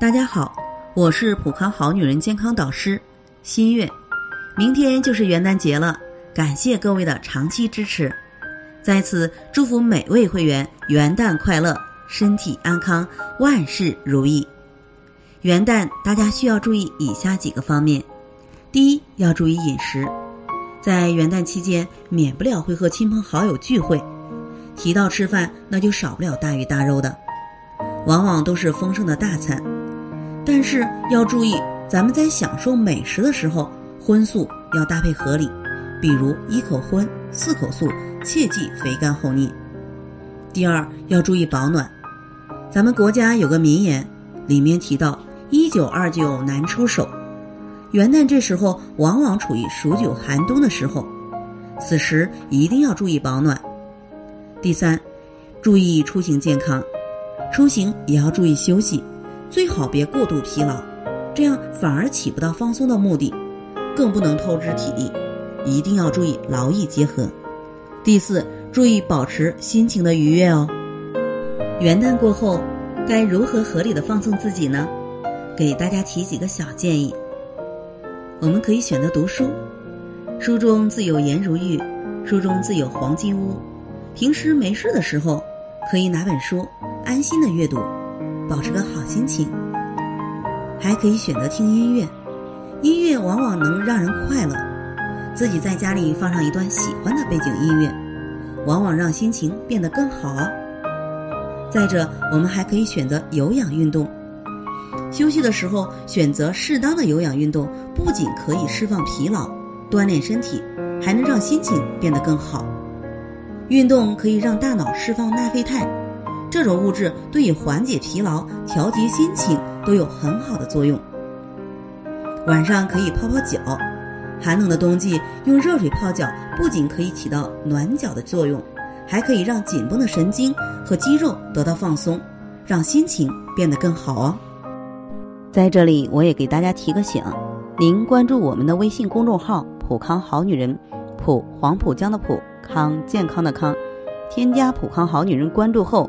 大家好，我是普康好女人健康导师新月。明天就是元旦节了，感谢各位的长期支持，在此祝福每位会员元旦快乐，身体安康，万事如意。元旦大家需要注意以下几个方面：第一，要注意饮食，在元旦期间免不了会和亲朋好友聚会，提到吃饭，那就少不了大鱼大肉的，往往都是丰盛的大餐。但是要注意，咱们在享受美食的时候，荤素要搭配合理，比如一口荤，四口素，切忌肥甘厚腻。第二，要注意保暖。咱们国家有个名言，里面提到“一九二九难出手”，元旦这时候往往处于数九寒冬的时候，此时一定要注意保暖。第三，注意出行健康，出行也要注意休息。最好别过度疲劳，这样反而起不到放松的目的，更不能透支体力，一定要注意劳逸结合。第四，注意保持心情的愉悦哦。元旦过后，该如何合理的放松自己呢？给大家提几个小建议。我们可以选择读书，书中自有颜如玉，书中自有黄金屋。平时没事的时候，可以拿本书，安心的阅读。保持个好心情，还可以选择听音乐，音乐往往能让人快乐。自己在家里放上一段喜欢的背景音乐，往往让心情变得更好。再者，我们还可以选择有氧运动，休息的时候选择适当的有氧运动，不仅可以释放疲劳、锻炼身体，还能让心情变得更好。运动可以让大脑释放内啡肽。这种物质对于缓解疲劳、调节心情都有很好的作用。晚上可以泡泡脚，寒冷的冬季用热水泡脚，不仅可以起到暖脚的作用，还可以让紧绷的神经和肌肉得到放松，让心情变得更好哦。在这里，我也给大家提个醒：您关注我们的微信公众号“普康好女人”，普黄浦江的普康健康的康，添加“普康好女人”关注后。